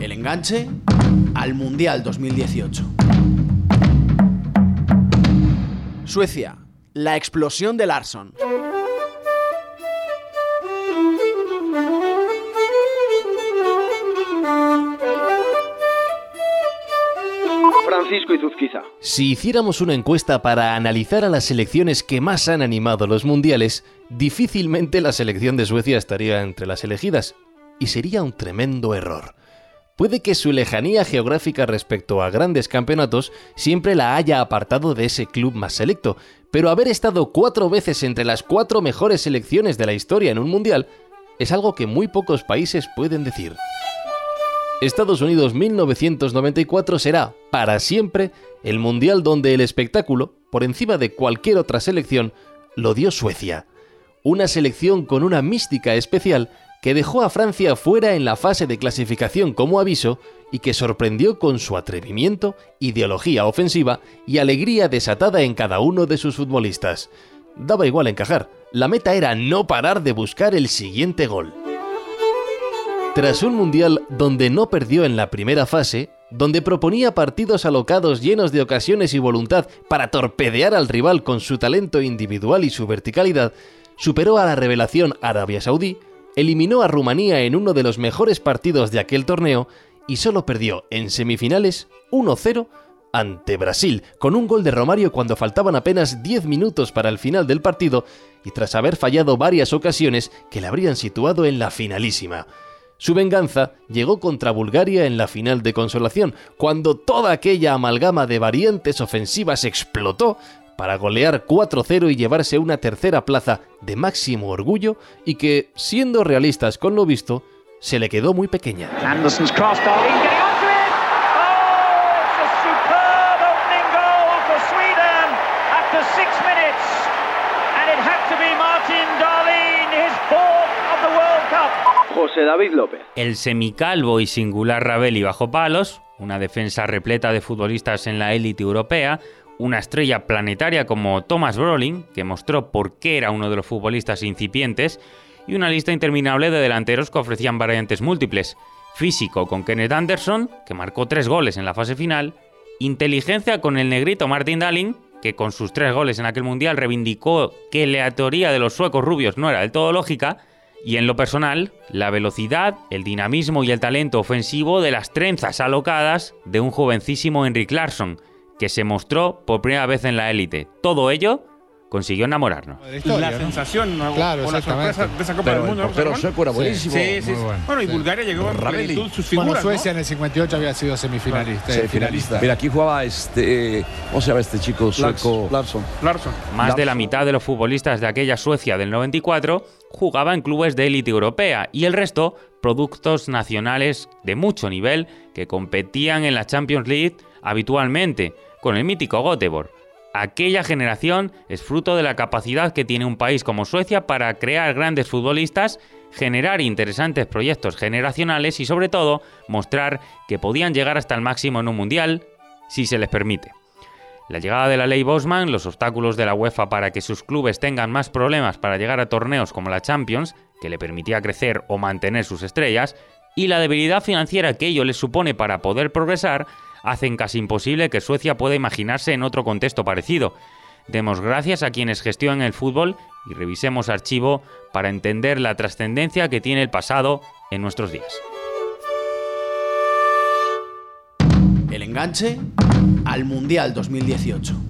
El enganche al Mundial 2018. Suecia, la explosión de Larsson. Francisco Izuzquiza. Si hiciéramos una encuesta para analizar a las selecciones que más han animado los mundiales, difícilmente la selección de Suecia estaría entre las elegidas. Y sería un tremendo error. Puede que su lejanía geográfica respecto a grandes campeonatos siempre la haya apartado de ese club más selecto, pero haber estado cuatro veces entre las cuatro mejores selecciones de la historia en un mundial es algo que muy pocos países pueden decir. Estados Unidos 1994 será, para siempre, el mundial donde el espectáculo, por encima de cualquier otra selección, lo dio Suecia. Una selección con una mística especial que dejó a Francia fuera en la fase de clasificación como aviso y que sorprendió con su atrevimiento, ideología ofensiva y alegría desatada en cada uno de sus futbolistas. Daba igual encajar, la meta era no parar de buscar el siguiente gol. Tras un mundial donde no perdió en la primera fase, donde proponía partidos alocados llenos de ocasiones y voluntad para torpedear al rival con su talento individual y su verticalidad, superó a la revelación Arabia Saudí, eliminó a Rumanía en uno de los mejores partidos de aquel torneo y solo perdió en semifinales 1-0 ante Brasil, con un gol de Romario cuando faltaban apenas 10 minutos para el final del partido y tras haber fallado varias ocasiones que le habrían situado en la finalísima. Su venganza llegó contra Bulgaria en la final de consolación, cuando toda aquella amalgama de variantes ofensivas explotó para golear 4-0 y llevarse una tercera plaza de máximo orgullo y que, siendo realistas con lo visto, se le quedó muy pequeña. José David López. El semicalvo y singular Rabeli bajo palos, una defensa repleta de futbolistas en la élite europea, una estrella planetaria como Thomas Brolin, que mostró por qué era uno de los futbolistas incipientes, y una lista interminable de delanteros que ofrecían variantes múltiples. Físico con Kenneth Anderson, que marcó tres goles en la fase final, inteligencia con el negrito Martin Dalin, que con sus tres goles en aquel mundial reivindicó que la teoría de los suecos rubios no era del todo lógica, y en lo personal, la velocidad, el dinamismo y el talento ofensivo de las trenzas alocadas de un jovencísimo Henrik Larsson, que se mostró por primera vez en la élite. Todo ello consiguió enamorarnos. la sensación, claro, la sorpresa de esa Copa del Mundo. Pero sueco era buenísimo. Sí, sí, bueno. bueno. y Bulgaria llegó en plenitud sus figuras. Bueno, Suecia en el 58 había sido semifinalista. Sí, finalista. Mira, aquí jugaba este, ¿cómo se llama este chico sueco? Larsson. Larsson. Más de la mitad de los futbolistas de aquella Suecia del 94 jugaba en clubes de élite europea y el resto productos nacionales de mucho nivel que competían en la Champions League habitualmente con el mítico Göteborg. Aquella generación es fruto de la capacidad que tiene un país como Suecia para crear grandes futbolistas, generar interesantes proyectos generacionales y sobre todo mostrar que podían llegar hasta el máximo en un mundial si se les permite. La llegada de la ley Bosman, los obstáculos de la UEFA para que sus clubes tengan más problemas para llegar a torneos como la Champions, que le permitía crecer o mantener sus estrellas, y la debilidad financiera que ello les supone para poder progresar, hacen casi imposible que Suecia pueda imaginarse en otro contexto parecido. Demos gracias a quienes gestionan el fútbol y revisemos archivo para entender la trascendencia que tiene el pasado en nuestros días. El enganche al Mundial 2018.